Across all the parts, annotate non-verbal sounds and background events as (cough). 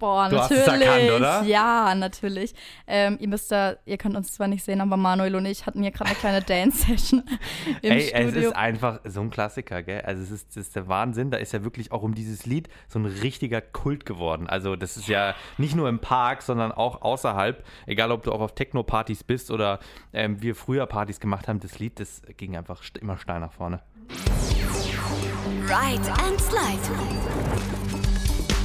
Boah, Du hast natürlich. es erkannt, oder? Ja, natürlich. Ähm, ihr müsst da, ihr könnt uns zwar nicht sehen, aber Manuel und ich hatten hier gerade eine kleine Dance-Session (laughs) Ey, es Studio. ist einfach so ein Klassiker, gell? Also es ist, das ist der Wahnsinn. Da ist ja wirklich auch um dieses Lied so ein richtiger Kult geworden. Also das ist ja nicht nur im Park, sondern auch außerhalb. Egal, ob du auch auf Techno-Partys bist oder ähm, wir früher Partys gemacht haben, das Lied, das ging einfach immer steil nach vorne. Ride and Slide.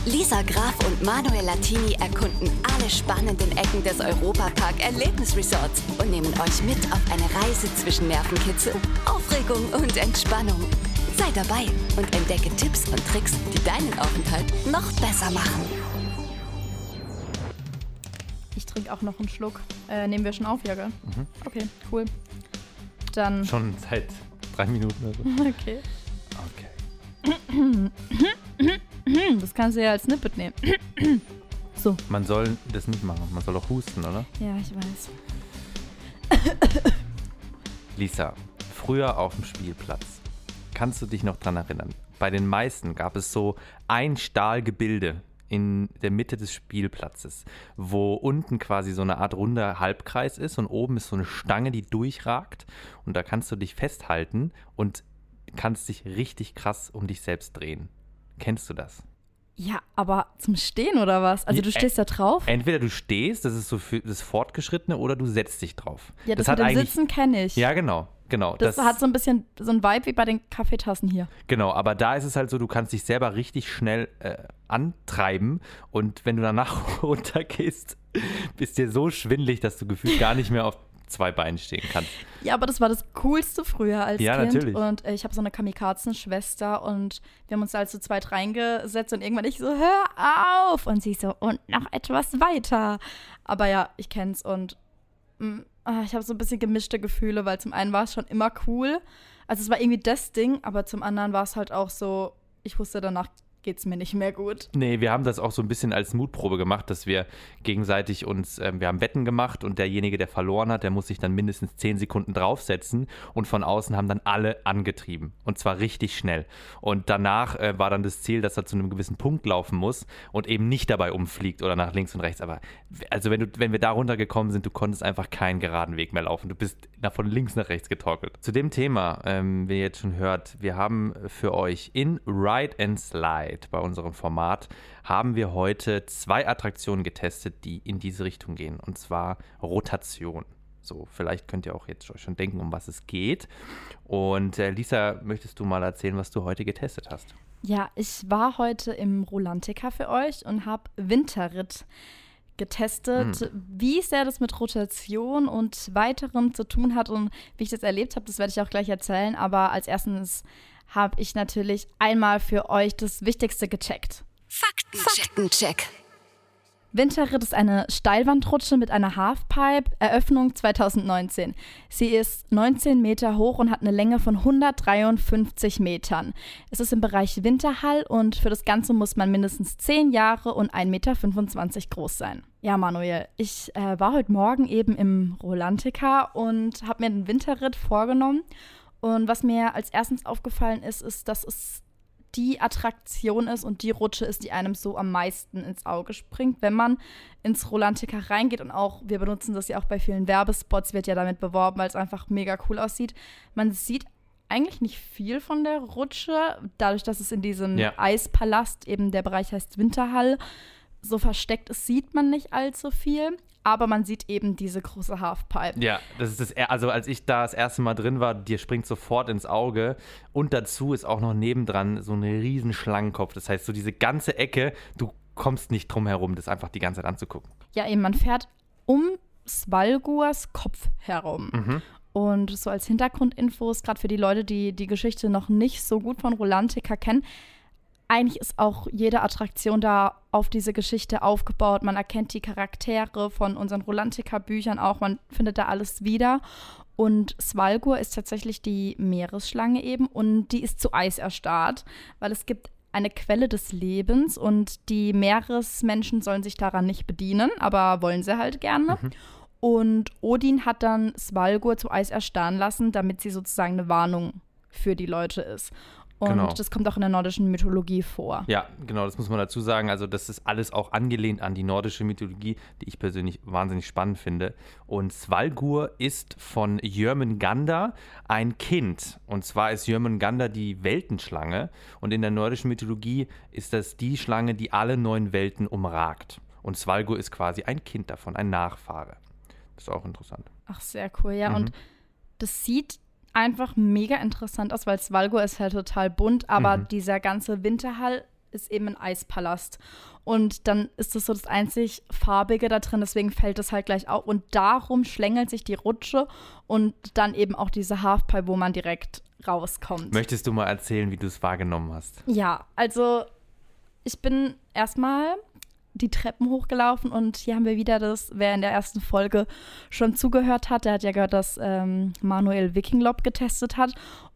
Lisa Graf und Manuel Latini erkunden alle spannenden Ecken des Europapark Erlebnisresorts und nehmen euch mit auf eine Reise zwischen Nervenkitzel, Aufregung und Entspannung. Sei dabei und entdecke Tipps und Tricks, die deinen Aufenthalt noch besser machen. Ich trinke auch noch einen Schluck. Äh, nehmen wir schon auf, ja, gell? Mhm. Okay, cool. Dann. Schon seit drei Minuten oder so. (laughs) Okay. Okay. (clears throat) Hm, das kannst du ja als Snippet nehmen. (clears throat) so. Man soll das nicht machen. Man soll doch husten, oder? Ja, ich weiß. (coughs) Lisa, früher auf dem Spielplatz. Kannst du dich noch dran erinnern? Bei den meisten gab es so ein Stahlgebilde in der Mitte des Spielplatzes, wo unten quasi so eine Art runder Halbkreis ist und oben ist so eine Stange, die durchragt und da kannst du dich festhalten und kannst dich richtig krass um dich selbst drehen. Kennst du das? Ja, aber zum Stehen oder was? Also du stehst da drauf? Entweder du stehst, das ist so für das Fortgeschrittene, oder du setzt dich drauf. ja, das, hat mit dem Sitzen kenne ich. Ja, genau, genau. das, hat so ein bisschen so ein Vibe wie bei den Kaffeetassen hier. Genau, aber da ist es halt so, du kannst dich selber richtig schnell äh, antreiben und wenn du danach (laughs) runtergehst, (laughs) bist dir so schwindlig, dass du gefühlt gar nicht mehr auf zwei Beinen stehen kannst. Ja, aber das war das Coolste früher als Ja, Kind. natürlich. Und äh, ich habe so eine Kamikazenschwester und wir haben uns da halt zu zweit reingesetzt und irgendwann ich so, hör auf! Und sie so, und noch etwas weiter. Aber ja, ich kenn's und mh, ah, ich habe so ein bisschen gemischte Gefühle, weil zum einen war es schon immer cool. Also es war irgendwie das Ding, aber zum anderen war es halt auch so, ich wusste danach geht's mir nicht mehr gut. Nee, wir haben das auch so ein bisschen als Mutprobe gemacht, dass wir gegenseitig uns, ähm, wir haben Wetten gemacht und derjenige, der verloren hat, der muss sich dann mindestens zehn Sekunden draufsetzen und von außen haben dann alle angetrieben und zwar richtig schnell. Und danach äh, war dann das Ziel, dass er zu einem gewissen Punkt laufen muss und eben nicht dabei umfliegt oder nach links und rechts. Aber also wenn du, wenn wir da runtergekommen sind, du konntest einfach keinen geraden Weg mehr laufen. Du bist nach, von links nach rechts getorkelt. Zu dem Thema, ähm, wie ihr jetzt schon hört, wir haben für euch in Ride and Slide bei unserem Format haben wir heute zwei Attraktionen getestet, die in diese Richtung gehen. Und zwar Rotation. So, vielleicht könnt ihr auch jetzt schon denken, um was es geht. Und äh, Lisa, möchtest du mal erzählen, was du heute getestet hast? Ja, ich war heute im Rolantica für euch und habe Winterritt getestet. Wie sehr das mit Rotation und weiterem zu tun hat und wie ich das erlebt habe, das werde ich auch gleich erzählen. Aber als erstes habe ich natürlich einmal für euch das Wichtigste gecheckt. Faktencheck. Winterritt ist eine Steilwandrutsche mit einer Halfpipe, Eröffnung 2019. Sie ist 19 Meter hoch und hat eine Länge von 153 Metern. Es ist im Bereich Winterhall und für das Ganze muss man mindestens 10 Jahre und 1,25 Meter groß sein. Ja, Manuel, ich äh, war heute Morgen eben im Rolantica und habe mir den Winterritt vorgenommen. Und was mir als erstens aufgefallen ist, ist, dass es die Attraktion ist und die Rutsche ist, die einem so am meisten ins Auge springt, wenn man ins Rolantica reingeht und auch, wir benutzen das ja auch bei vielen Werbespots, wird ja damit beworben, weil es einfach mega cool aussieht. Man sieht eigentlich nicht viel von der Rutsche, dadurch, dass es in diesem Ja. Eispalast, eben der Bereich heißt Winterhall, so versteckt ist, sieht man nicht allzu viel, aber man sieht eben diese große Halfpipe. Ja, das ist das, also als ich da das erste Mal drin war, dir springt sofort ins Auge und dazu ist auch noch nebendran so ein riesen Schlangenkopf. Das heißt, so diese ganze Ecke, du kommst nicht drum herum, das einfach die ganze Zeit anzugucken. Ja, eben, man fährt um Svalgurs Kopf herum. Mhm. Und so als Hintergrundinfos, gerade für die Leute, die die Geschichte noch nicht so gut von Rolantica kennen, eigentlich ist auch jede Attraktion da auf diese Geschichte aufgebaut. Man erkennt die Charaktere von unseren Rolantica-Büchern auch, man findet da alles wieder. Und Svalgur ist tatsächlich die Meeresschlange eben und die ist zu Eis erstarrt, weil es gibt eine Quelle des Lebens und die Meeresmenschen sollen sich daran nicht bedienen, aber wollen sie halt gerne. Und Odin hat dann Svalgur zu Eis erstarren lassen, damit sie sozusagen eine Warnung für die Leute ist. Und Genau. das kommt auch in der nordischen Mythologie vor. Ja, genau, das muss man dazu sagen. Also, das ist alles auch angelehnt an die nordische Mythologie, die ich persönlich wahnsinnig spannend finde. Und Svalgur ist von Jörmungandr ein Kind. Und zwar ist Jörmungandr die Weltenschlange. Und in der nordischen Mythologie ist das die Schlange, die alle neun Welten umragt. Und Svalgur ist quasi ein Kind davon, ein Nachfahre. Das ist auch interessant. Ach, sehr cool, ja. Mhm. Und das sieht einfach mega interessant aus, weil Svalgo ist halt total bunt, aber Mhm. dieser ganze Winterhall ist eben ein Eispalast. Und dann ist das so das einzig Farbige da drin, deswegen fällt es halt gleich auf. Und darum schlängelt sich die Rutsche und dann eben auch diese Halfpipe, wo man direkt rauskommt. Möchtest du mal erzählen, wie du es wahrgenommen hast? Ja, also ich bin erstmal die Treppen hochgelaufen und hier haben wir wieder das, wer in der ersten Folge schon zugehört hat, der hat ja gehört, dass ähm, Manuel Wikinglob getestet hat.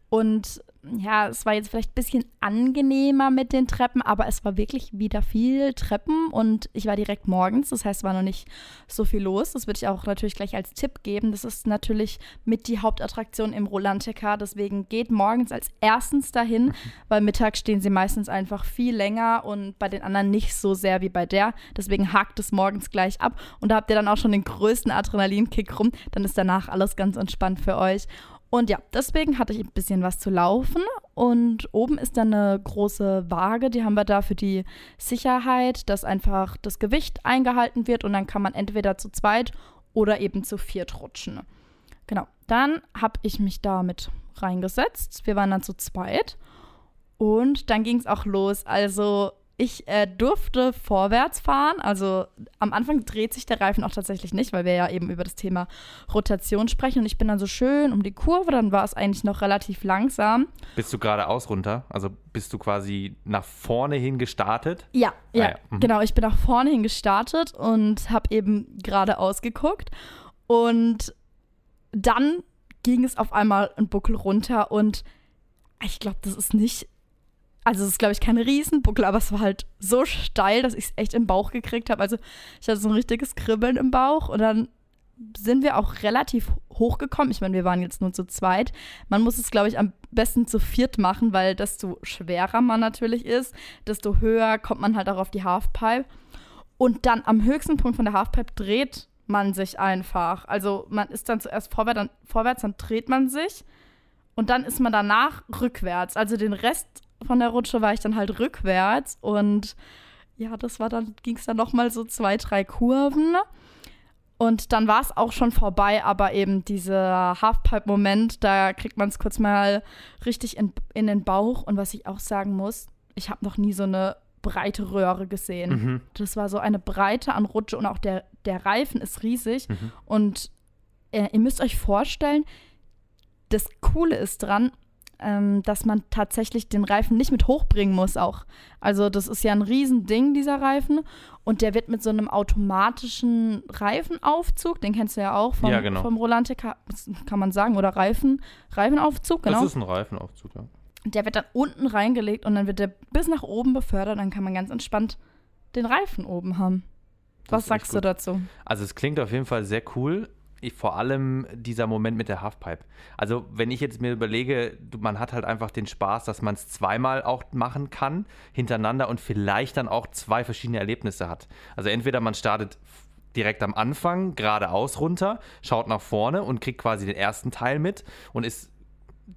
Und ja, es war jetzt vielleicht ein bisschen angenehmer mit den Treppen, aber es war wirklich wieder viel Treppen und ich war direkt morgens, das heißt, war noch nicht so viel los. Das würde ich auch natürlich gleich als Tipp geben. Das ist natürlich mit die Hauptattraktion im Rolantica, deswegen geht morgens als erstens dahin, weil mittags stehen sie meistens einfach viel länger und bei den anderen nicht so sehr wie bei der. Deswegen hakt es morgens gleich ab und da habt ihr dann auch schon den größten Adrenalinkick rum. Dann ist danach alles ganz entspannt für euch. Und ja, deswegen hatte ich ein bisschen was zu laufen. Und oben ist dann eine große Waage, die haben wir da für die Sicherheit, dass einfach das Gewicht eingehalten wird und dann kann man entweder zu zweit oder eben zu viert rutschen. Genau, dann habe ich mich da mit reingesetzt. Wir waren dann zu zweit und dann ging es auch los. Also ich äh, durfte vorwärts fahren. Also am Anfang dreht sich der Reifen auch tatsächlich nicht, weil wir ja eben über das Thema Rotation sprechen. Und ich bin dann so schön um die Kurve. Dann war es eigentlich noch relativ langsam. Bist du geradeaus runter? Also bist du quasi nach vorne hin gestartet? Ja, ja, ja, mhm. genau. Ich bin nach vorne hin gestartet und habe eben geradeaus geguckt. Und dann ging es auf einmal einen Buckel runter und ich glaube, das ist nicht, also es ist glaube ich kein Riesenbuckel, aber es war halt so steil, dass ich es echt im Bauch gekriegt habe. Also ich hatte so ein richtiges Kribbeln im Bauch und dann sind wir auch relativ hochgekommen. Ich meine, wir waren jetzt nur zu zweit. Man muss es, glaube ich, am besten zu viert machen, weil desto schwerer man natürlich ist, desto höher kommt man halt auch auf die Halfpipe. Und dann am höchsten Punkt von der Halfpipe dreht man sich einfach. Also man ist dann zuerst vorwärts, dann, vorwärts, dann dreht man sich und dann ist man danach rückwärts. Also den Rest von der Rutsche war ich dann halt rückwärts und ja, das war dann, ging es dann nochmal so zwei, drei Kurven. Und dann war es auch schon vorbei, aber eben dieser Halfpipe-Moment, da kriegt man es kurz mal richtig in, in den Bauch. Und was ich auch sagen muss, ich habe noch nie so eine breite Röhre gesehen. Mhm. Das war so eine Breite an Rutsche und auch der, der Reifen ist riesig. Mhm. Und äh, ihr müsst euch vorstellen, das Coole ist dran, ähm, dass man tatsächlich den Reifen nicht mit hochbringen muss auch. Also das ist ja ein Riesending, dieser Reifen. Und der wird mit so einem automatischen Reifenaufzug, den kennst du ja auch vom, Ja, genau. vom Rolantica, kann man sagen, oder Reifen, Reifenaufzug, genau. Das ist ein Reifenaufzug, ja. Der wird dann unten reingelegt und dann wird der bis nach oben befördert. Dann kann man ganz entspannt den Reifen oben haben. Das Was sagst du dazu? Also es klingt auf jeden Fall sehr cool. Ich, vor allem dieser Moment mit der Halfpipe. Also wenn ich jetzt mir überlege, man hat halt einfach den Spaß, dass man es zweimal auch machen kann, hintereinander und vielleicht dann auch zwei verschiedene Erlebnisse hat. Also entweder man startet direkt am Anfang geradeaus runter, schaut nach vorne und kriegt quasi den ersten Teil mit und ist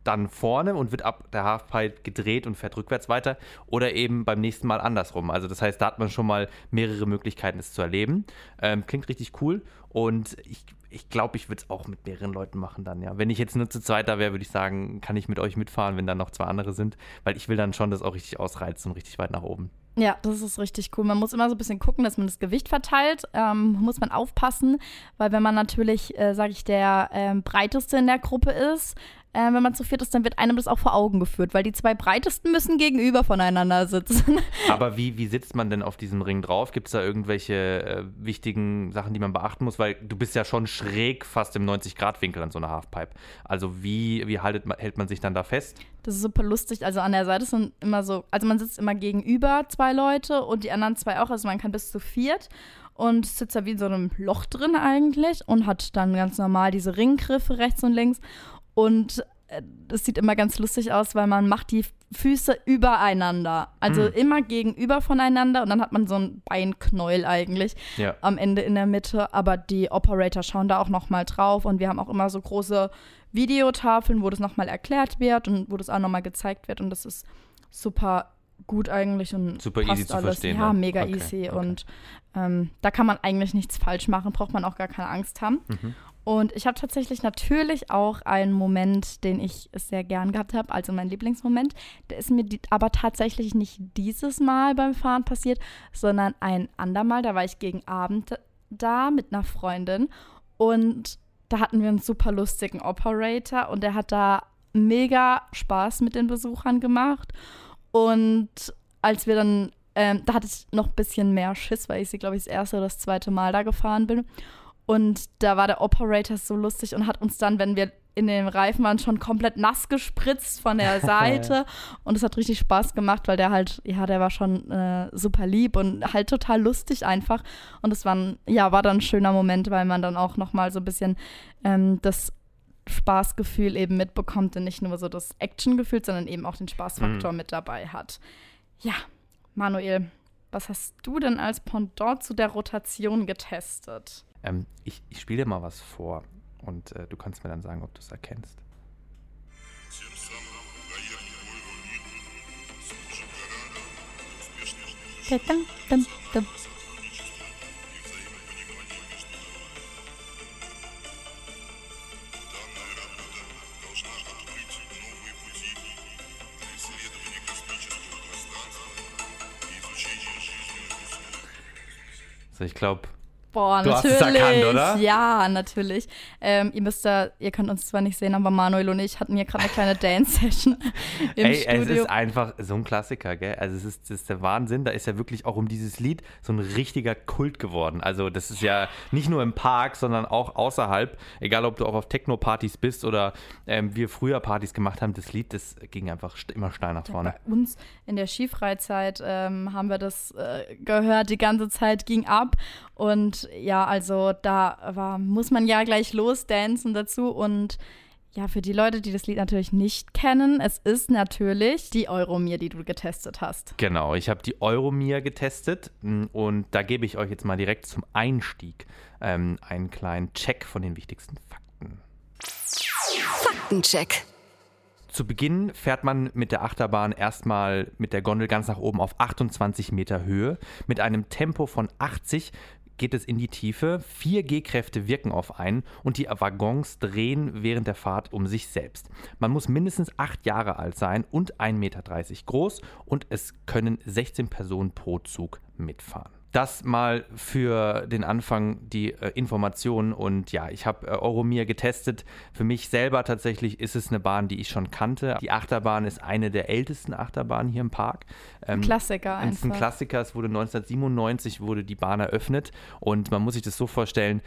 dann vorne und wird ab der Halfpipe gedreht und fährt rückwärts weiter oder eben beim nächsten Mal andersrum. Also das heißt, da hat man schon mal mehrere Möglichkeiten, es zu erleben. Ähm, klingt richtig cool und ich, ich glaube, ich würde es auch mit mehreren Leuten machen dann, ja. Wenn ich jetzt nur zu zweit da wäre, würde ich sagen, kann ich mit euch mitfahren, wenn dann noch zwei andere sind, weil ich will dann schon das auch richtig ausreizen und richtig weit nach oben. Ja, das ist richtig cool. Man muss immer so ein bisschen gucken, dass man das Gewicht verteilt. Ähm, muss man aufpassen, weil wenn man natürlich, äh, sage ich, der ähm, breiteste in der Gruppe ist, äh, wenn man zu viert ist, dann wird einem das auch vor Augen geführt, weil die zwei breitesten müssen gegenüber voneinander sitzen. (laughs) Aber wie, wie sitzt man denn auf diesem Ring drauf? Gibt es da irgendwelche äh, wichtigen Sachen, die man beachten muss? Weil du bist ja schon schräg fast im 90-Grad-Winkel an so einer Halfpipe. Also wie, wie haltet hält man sich dann da fest? Das ist super lustig. Also an der Seite sind immer so, also man sitzt immer gegenüber zwei Leute und die anderen zwei auch. Also man kann bis zu viert und sitzt da wie in so einem Loch drin eigentlich und hat dann ganz normal diese Ringgriffe rechts und links. Und äh, das sieht immer ganz lustig aus, weil man macht die Füße übereinander. Also Mhm. immer gegenüber voneinander und dann hat man so ein Beinknäuel eigentlich Ja. am Ende in der Mitte. Aber die Operator schauen da auch nochmal drauf und wir haben auch immer so große Videotafeln, wo das nochmal erklärt wird und wo das auch nochmal gezeigt wird und das ist super gut eigentlich und Super easy zu alles. verstehen, Ja, ne? mega Okay, easy okay. und ähm, da kann man eigentlich nichts falsch machen, braucht man auch gar keine Angst haben. Mhm. Und ich habe tatsächlich natürlich auch einen Moment, den ich sehr gern gehabt habe, also mein Lieblingsmoment. Der ist mir die, aber tatsächlich nicht dieses Mal beim Fahren passiert, sondern ein andermal. Da war ich gegen Abend da mit einer Freundin und da hatten wir einen super lustigen Operator und der hat da mega Spaß mit den Besuchern gemacht. Und als wir dann, ähm, da hatte ich noch ein bisschen mehr Schiss, weil ich sie, glaube ich, das erste oder das zweite Mal da gefahren bin. Und da war der Operator so lustig und hat uns dann, wenn wir in den Reifen waren, schon komplett nass gespritzt von der (laughs) Seite. und es hat richtig Spaß gemacht, weil der halt, ja, der war schon äh, super lieb und halt total lustig einfach. Und es war, ja, war dann ein schöner Moment, weil man dann auch nochmal so ein bisschen ähm, das Spaßgefühl eben mitbekommt und nicht nur so das Actiongefühl, sondern eben auch den Spaßfaktor mit dabei hat. Ja, Manuel, was hast du denn als Pendant zu der Rotation getestet? Ähm, ich ich spiele dir mal was vor und äh, du kannst mir dann sagen, ob du es erkennst. Dum, ich glaube, Boah, Du hast natürlich. es erkannt, oder? Ja, natürlich. Ähm, ihr müsst da, ihr könnt uns zwar nicht sehen, aber Manuel und ich hatten hier gerade eine kleine Dance-Session (laughs) im ey, es Studio. ist einfach so ein Klassiker, gell? Also es ist, das ist der Wahnsinn. Da ist ja wirklich auch um dieses Lied so ein richtiger Kult geworden. Also das ist ja nicht nur im Park, sondern auch außerhalb. Egal, ob du auch auf Techno-Partys bist oder ähm, wir früher Partys gemacht haben, das Lied, das ging einfach immer steil nach vorne. Bei uns in der Skifreizeit ähm, haben wir das äh, gehört, die ganze Zeit ging ab. Und ja, also da war, muss man ja gleich losdancen dazu. Und ja, für die Leute, die das Lied natürlich nicht kennen, es ist natürlich die Euromir, die du getestet hast. Genau, ich habe die Euromir getestet m, und da gebe ich euch jetzt mal direkt zum Einstieg ähm, einen kleinen Check von den wichtigsten Fakten. Faktencheck. Zu Beginn fährt man mit der Achterbahn erstmal mit der Gondel ganz nach oben auf 28 Meter Höhe. Mit einem Tempo von 80 geht es in die Tiefe. Vier G-Kräfte wirken auf einen und die Waggons drehen während der Fahrt um sich selbst. Man muss mindestens acht Jahre alt sein und 1,30 Meter groß und es können 16 Personen pro Zug mitfahren. Das mal für den Anfang die äh, Informationen und ja, ich habe äh, Euromir getestet. Für mich selber tatsächlich ist es eine Bahn, die ich schon kannte. Die Achterbahn ist eine der ältesten Achterbahnen hier im Park. Ähm, Klassiker es ist ein einfach. Klassiker. Es wurde 1997 wurde die Bahn eröffnet und man muss sich das so vorstellen.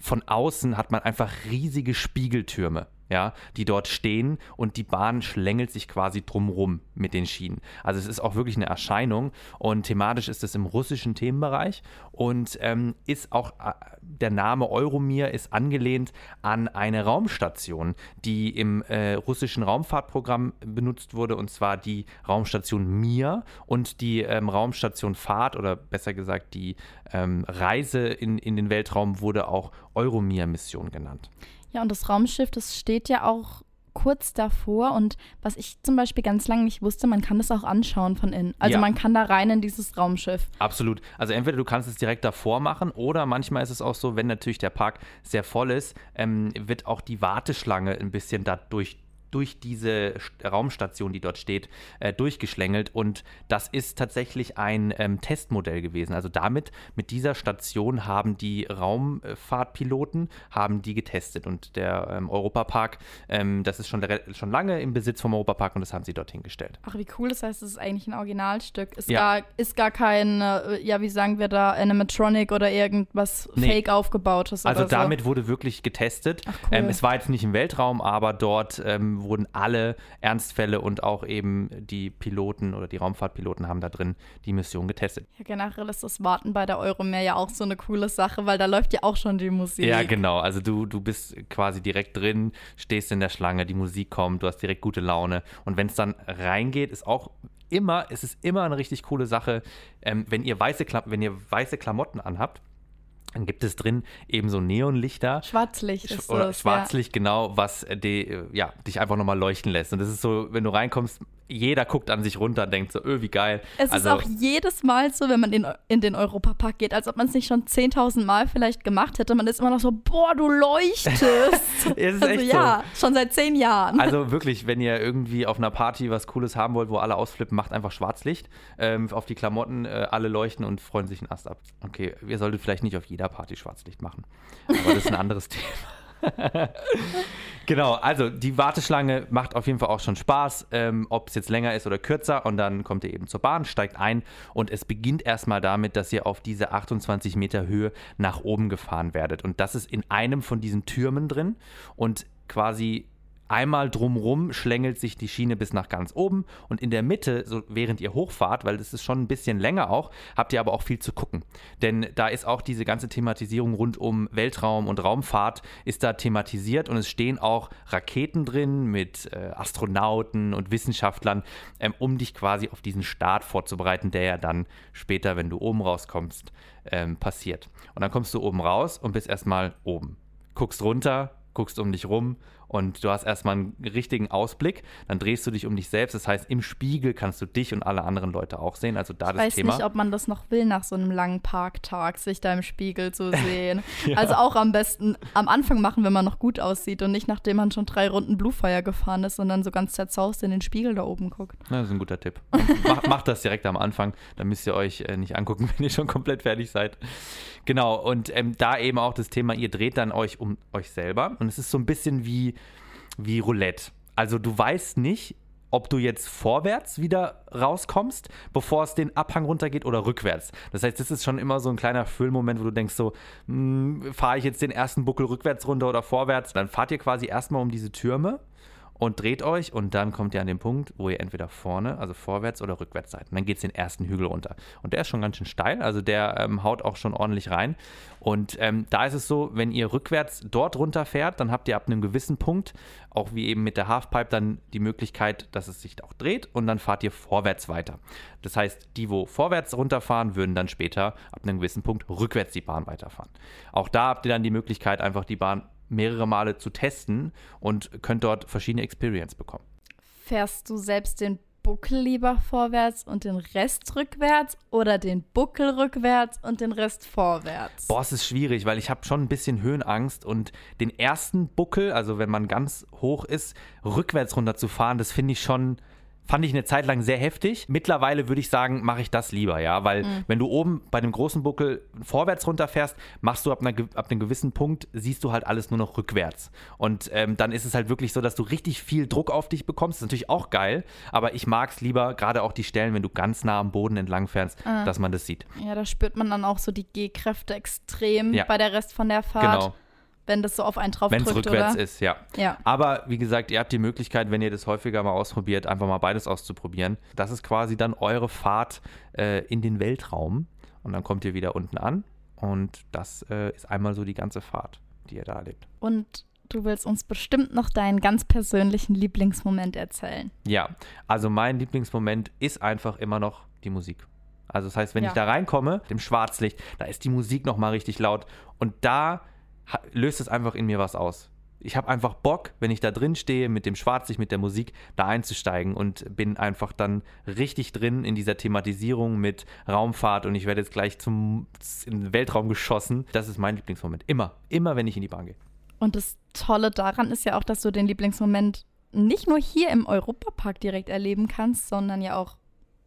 Von außen hat man einfach riesige Spiegeltürme, ja, die dort stehen und die Bahn schlängelt sich quasi drumrum mit den Schienen. Also es ist auch wirklich eine Erscheinung und thematisch ist es im russischen Themenbereich und ähm, ist auch äh, der Name Euromir ist angelehnt an eine Raumstation, die im äh, russischen Raumfahrtprogramm benutzt wurde und zwar die Raumstation Mir und die ähm, Raumstation Fahrt oder besser gesagt die ähm, Reise in, in den Weltraum wurde auch Euromir-Mission genannt. Ja, und das Raumschiff, das steht ja auch kurz davor. Und was ich zum Beispiel ganz lange nicht wusste, man kann das auch anschauen von innen. Also Ja. man kann da rein in dieses Raumschiff. Absolut. Also entweder du kannst es direkt davor machen oder manchmal ist es auch so, wenn natürlich der Park sehr voll ist, ähm, wird auch die Warteschlange ein bisschen dadurch durch diese St- Raumstation, die dort steht, äh, durchgeschlängelt. Und das ist tatsächlich ein ähm, Testmodell gewesen. Also damit, mit dieser Station haben die Raumfahrtpiloten, haben die getestet. Und der ähm, Europapark, ähm, das ist schon, schon lange im Besitz vom Europapark und das haben sie dorthin gestellt. Ach, wie cool. Das heißt, es ist eigentlich ein Originalstück. Ist, Ja. gar, ist gar kein, äh, ja, wie sagen wir da, Animatronic oder irgendwas Nee. Fake aufgebautes Also oder so. damit wurde wirklich getestet. Ach, cool. ähm, es war jetzt nicht im Weltraum, aber dort ähm, ähm, wurden alle Ernstfälle und auch eben die Piloten oder die Raumfahrtpiloten haben da drin die Mission getestet. Ja, generell ist das Warten bei der Euromare ja auch so eine coole Sache, weil da läuft ja auch schon die Musik. Ja, genau. Also du, du bist quasi direkt drin, stehst in der Schlange, die Musik kommt, du hast direkt gute Laune. Und wenn es dann reingeht, ist auch immer, es ist immer eine richtig coole Sache, ähm, wenn, ihr weiße Klam wenn ihr weiße Klamotten anhabt. Dann gibt es drin eben so Neonlichter. Schwarzlicht ist Oder das, Schwarzlicht, genau, was äh, die, äh, ja, dich einfach nochmal leuchten lässt. Und das ist so, wenn du reinkommst, jeder guckt an sich runter und denkt so, öh, wie geil. Es also, ist auch jedes Mal so, wenn man in, in den Europapark geht, als ob man es nicht schon 10.000 Mal vielleicht gemacht hätte. Man ist immer noch so, boah, du leuchtest. (laughs) Also echt ja, schon seit zehn Jahren. Also (laughs) wirklich, wenn ihr irgendwie auf einer Party was Cooles haben wollt, wo alle ausflippen, macht einfach Schwarzlicht ähm, auf die Klamotten, äh, alle leuchten und freuen sich einen Ast ab. Okay, ihr solltet vielleicht nicht auf jeder Party Schwarzlicht machen, aber das ist ein anderes (laughs) Thema. (laughs) genau, also die Warteschlange macht auf jeden Fall auch schon Spaß, ähm, ob es jetzt länger ist oder kürzer. Und dann kommt ihr eben zur Bahn, steigt ein und es beginnt erstmal damit, dass ihr auf diese 28 Meter Höhe nach oben gefahren werdet. Und das ist in einem von diesen Türmen drin und quasi Einmal drumrum schlängelt sich die Schiene bis nach ganz oben und in der Mitte, so während ihr hochfahrt, weil das ist schon ein bisschen länger auch, habt ihr aber auch viel zu gucken. Denn da ist auch diese ganze Thematisierung rund um Weltraum und Raumfahrt ist da thematisiert und es stehen auch Raketen drin mit äh, Astronauten und Wissenschaftlern, ähm, um dich quasi auf diesen Start vorzubereiten, der ja dann später, wenn du oben rauskommst, ähm, passiert. Und dann kommst du oben raus und bist erstmal oben. Guckst runter, guckst um dich rum und du hast erstmal einen richtigen Ausblick. Dann drehst du dich um dich selbst. Das heißt, im Spiegel kannst du dich und alle anderen Leute auch sehen. Also da ich das weiß Thema. nicht, ob man das noch will nach so einem langen Parktag, sich da im Spiegel zu (laughs) sehen. Also auch am besten am Anfang machen, wenn man noch gut aussieht und nicht nachdem man schon drei Runden Bluefire gefahren ist, sondern so ganz zerzaust in den Spiegel da oben guckt. Ja, das ist ein guter Tipp. (laughs) Mach, macht das direkt am Anfang, dann müsst ihr euch äh, nicht angucken, (laughs) wenn ihr schon komplett fertig seid. Genau, und ähm, da eben auch das Thema, ihr dreht dann euch um euch selber. Und es ist so ein bisschen wie, wie Roulette. Also du weißt nicht, ob du jetzt vorwärts wieder rauskommst, bevor es den Abhang runtergeht oder rückwärts. Das heißt, das ist schon immer so ein kleiner Füllmoment, wo du denkst so, hm, fahre ich jetzt den ersten Buckel rückwärts runter oder vorwärts? Dann fahrt ihr quasi erstmal um diese Türme und dreht euch und dann kommt ihr an den Punkt, wo ihr entweder vorne, also vorwärts oder rückwärts seid. Und dann geht es den ersten Hügel runter. Und der ist schon ganz schön steil, also der ähm, haut auch schon ordentlich rein. Und ähm, da ist es so, wenn ihr rückwärts dort runterfährt, dann habt ihr ab einem gewissen Punkt, auch wie eben mit der Halfpipe, dann die Möglichkeit, dass es sich auch dreht und dann fahrt ihr vorwärts weiter. Das heißt, die, wo vorwärts runterfahren, würden dann später ab einem gewissen Punkt rückwärts die Bahn weiterfahren. Auch da habt ihr dann die Möglichkeit, einfach die Bahn mehrere Male zu testen und könnt dort verschiedene Experience bekommen. Fährst du selbst den Buckel lieber vorwärts und den Rest rückwärts oder den Buckel rückwärts und den Rest vorwärts? Boah, es ist schwierig, weil ich habe schon ein bisschen Höhenangst und den ersten Buckel, also wenn man ganz hoch ist, rückwärts runterzufahren, das finde ich schon Fand ich eine Zeit lang sehr heftig. Mittlerweile würde ich sagen, mache ich das lieber, ja. Weil Mhm. wenn du oben bei dem großen Buckel vorwärts runterfährst, machst du ab, einer, ab einem gewissen Punkt, siehst du halt alles nur noch rückwärts. Und ähm, dann ist es halt wirklich so, dass du richtig viel Druck auf dich bekommst. Das ist natürlich auch geil, aber ich mag es lieber, gerade auch die Stellen, wenn du ganz nah am Boden entlang fährst, Ah. dass man das sieht. Ja, da spürt man dann auch so die G-Kräfte extrem Ja. bei der Rest von der Fahrt. Genau. Wenn das so auf einen drauf Wenn es rückwärts oder? ist, ja. Ja. Aber wie gesagt, ihr habt die Möglichkeit, wenn ihr das häufiger mal ausprobiert, einfach mal beides auszuprobieren. Das ist quasi dann eure Fahrt äh, in den Weltraum. Und dann kommt ihr wieder unten an. Und das äh, ist einmal so die ganze Fahrt, die ihr da erlebt. Und du willst uns bestimmt noch deinen ganz persönlichen Lieblingsmoment erzählen. Ja, also mein Lieblingsmoment ist einfach immer noch die Musik. Also das heißt, wenn Ja. ich da reinkomme, dem Schwarzlicht, da ist die Musik nochmal richtig laut. Und da löst es einfach in mir was aus. Ich habe einfach Bock, wenn ich da drin stehe mit dem Schwarzlicht, mit der Musik, da einzusteigen und bin einfach dann richtig drin in dieser Thematisierung mit Raumfahrt und ich werde jetzt gleich zum in den Weltraum geschossen. Das ist mein Lieblingsmoment. Immer, immer, wenn ich in die Bahn gehe. Und das Tolle daran ist ja auch, dass du den Lieblingsmoment nicht nur hier im Europapark direkt erleben kannst, sondern ja auch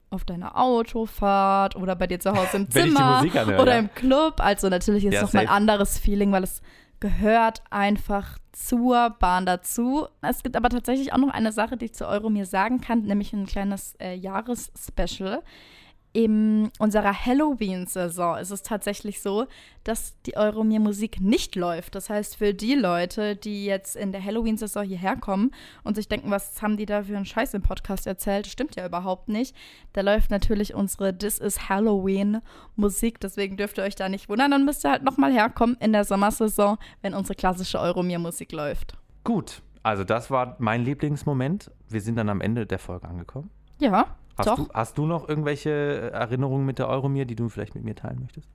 auf deiner Autofahrt oder bei dir zu Hause im (laughs) Zimmer anhöre, oder im Club. Also natürlich ist Ja, es nochmal ein anderes Feeling, weil es gehört einfach zur Bahn dazu. Es gibt aber tatsächlich auch noch eine Sache, die ich zu Euro mir sagen kann, nämlich ein kleines äh, Jahresspecial. In unserer Halloween-Saison ist es tatsächlich so, dass die Euromir-Musik nicht läuft. Das heißt, für die Leute, die jetzt in der Halloween-Saison hierher kommen und sich denken, was haben die da für einen Scheiß im Podcast erzählt, stimmt ja überhaupt nicht. Da läuft natürlich unsere This is Halloween-Musik. Deswegen dürft ihr euch da nicht wundern. Dann müsst ihr halt nochmal herkommen in der Sommersaison, wenn unsere klassische Euromir-Musik läuft. Gut, also das war mein Lieblingsmoment. Wir sind dann am Ende der Folge angekommen. Ja, Hast, doch. Du, hast du noch irgendwelche Erinnerungen mit der Euromir, die du vielleicht mit mir teilen möchtest?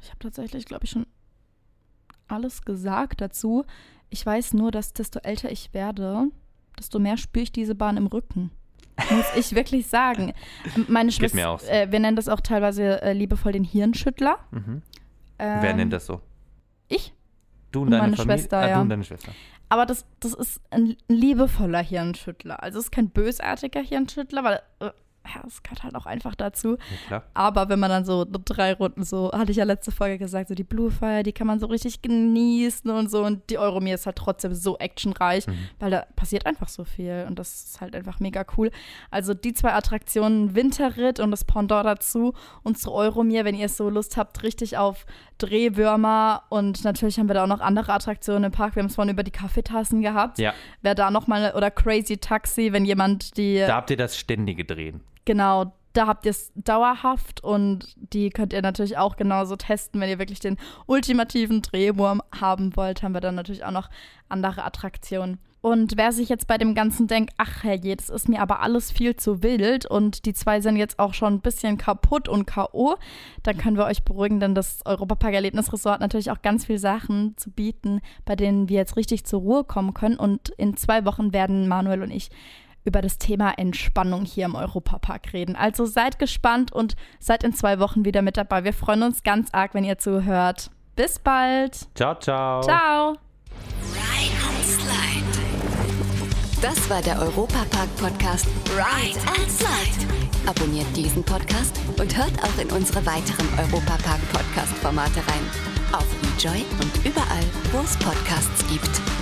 Ich habe tatsächlich, glaube ich, schon alles gesagt dazu. Ich weiß nur, dass desto älter ich werde, desto mehr spüre ich diese Bahn im Rücken. Muss ich (laughs) wirklich sagen. Meine Schwester, auch so. äh, wir nennen das auch teilweise äh, liebevoll den Hirnschüttler. Mhm. Ähm, Wer nennt das so? Ich. Du und und deine meine Familie? Schwester, ah, ja. Du und deine Schwester. Aber das, das ist ein liebevoller Hirnschüttler. Also es ist kein bösartiger Hirnschüttler, weil äh, ja, es gehört halt auch einfach dazu. Ja. Aber wenn man dann so drei Runden, so hatte ich ja letzte Folge gesagt, so die Blue Fire, die kann man so richtig genießen und so. Und die Euromir ist halt trotzdem so actionreich, Mhm. weil da passiert einfach so viel. Und das ist halt einfach mega cool. Also die zwei Attraktionen, Winterritt und das Pendant dazu, unsere Euromir, wenn ihr so Lust habt, richtig auf Drehwürmer. Und natürlich haben wir da auch noch andere Attraktionen im Park. Wir haben es vorhin über die Kaffeetassen gehabt. Ja, Wer da nochmal, oder Crazy Taxi, wenn jemand die. da habt ihr das ständige Drehen. Genau, da habt ihr es dauerhaft und die könnt ihr natürlich auch genauso testen. Wenn ihr wirklich den ultimativen Drehwurm haben wollt, haben wir dann natürlich auch noch andere Attraktionen. Und wer sich jetzt bei dem Ganzen denkt, ach herrje, das ist mir aber alles viel zu wild und die zwei sind jetzt auch schon ein bisschen kaputt und K.O., dann können wir euch beruhigen, denn das Europapark Erlebnisresort natürlich auch ganz viele Sachen zu bieten, bei denen wir jetzt richtig zur Ruhe kommen können. Und in zwei Wochen werden Manuel und ich über das Thema Entspannung hier im Europapark reden. Also seid gespannt und seid in zwei Wochen wieder mit dabei. Wir freuen uns ganz arg, wenn ihr zuhört. Bis bald. Ciao, ciao. Ciao. Ride and Slide. Das war der Europapark-Podcast Ride and Slide. Abonniert diesen Podcast und hört auch in unsere weiteren Europapark-Podcast-Formate rein. Auf WeJoy und überall, wo es Podcasts gibt.